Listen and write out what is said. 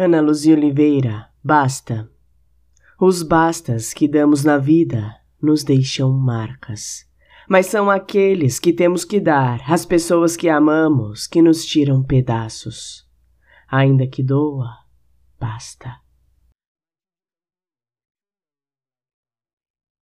Ana Luzia Oliveira, basta. Os bastas que damos na vida nos deixam marcas. Mas são aqueles que temos que dar às pessoas que amamos que nos tiram pedaços. Ainda que doa, basta.